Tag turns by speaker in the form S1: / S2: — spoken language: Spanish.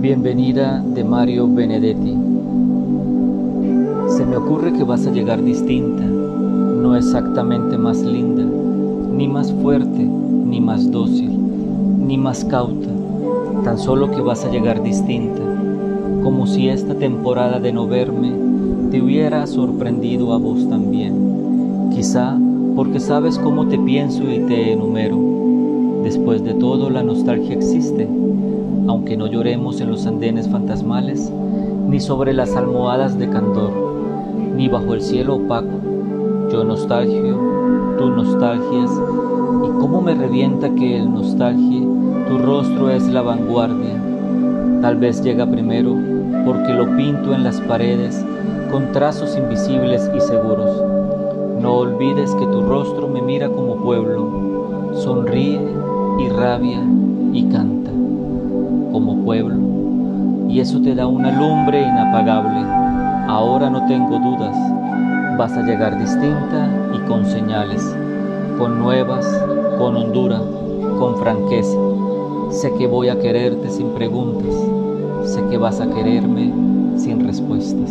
S1: Bienvenida de Mario Benedetti. Se me ocurre que vas a llegar distinta, no exactamente más linda, ni más fuerte, ni más dócil, ni más cauta, tan solo que vas a llegar distinta, como si esta temporada de no verme te hubiera sorprendido a vos también, quizá porque sabes cómo te pienso y te enumero. Después de todo, la nostalgia existe aunque no lloremos en los andenes fantasmales, ni sobre las almohadas de candor, ni bajo el cielo opaco. Yo nostalgio, tú nostalgias, y cómo me revienta que el nostalgie, tu rostro es la vanguardia. Tal vez llega primero, porque lo pinto en las paredes con trazos invisibles y seguros. No olvides que tu rostro me mira como pueblo, sonríe y rabia y canta como pueblo, y eso te da una lumbre inapagable. Ahora no tengo dudas, vas a llegar distinta y con señales, con nuevas, con hondura, con franqueza. Sé que voy a quererte sin preguntas, sé que vas a quererme sin respuestas.